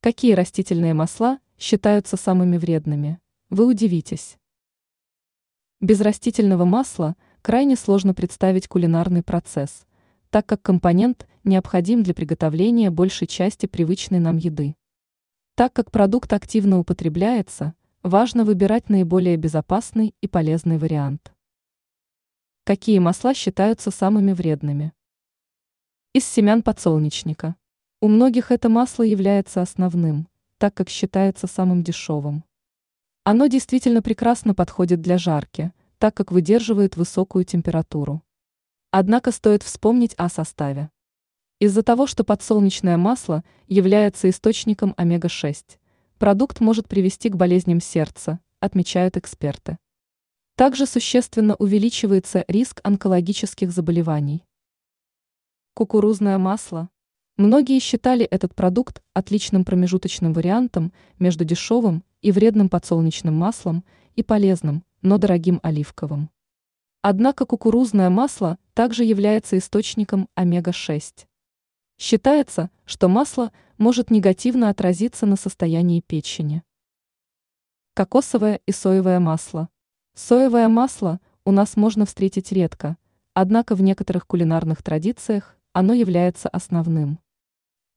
Какие растительные масла считаются самыми вредными? Вы удивитесь. Без растительного масла крайне сложно представить кулинарный процесс, так как компонент необходим для приготовления большей части привычной нам еды. Так как продукт активно употребляется, важно выбирать наиболее безопасный и полезный вариант. Какие масла считаются самыми вредными? Из семян подсолнечника. У многих это масло является основным, так как считается самым дешевым. Оно действительно прекрасно подходит для жарки, так как выдерживает высокую температуру. Однако стоит вспомнить о составе. Из-за того, что подсолнечное масло является источником омега-6, продукт может привести к болезням сердца, отмечают эксперты. Также существенно увеличивается риск онкологических заболеваний. Кукурузное масло Многие считали этот продукт отличным промежуточным вариантом между дешевым и вредным подсолнечным маслом и полезным, но дорогим оливковым. Однако кукурузное масло также является источником омега-6. Считается, что масло может негативно отразиться на состоянии печени. Кокосовое и соевое масло. Соевое масло у нас можно встретить редко, однако в некоторых кулинарных традициях оно является основным.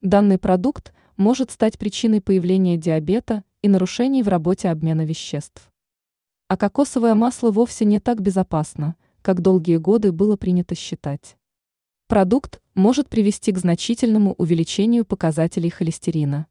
Данный продукт может стать причиной появления диабета и нарушений в работе обмена веществ. А кокосовое масло вовсе не так безопасно, как долгие годы было принято считать. Продукт может привести к значительному увеличению показателей холестерина.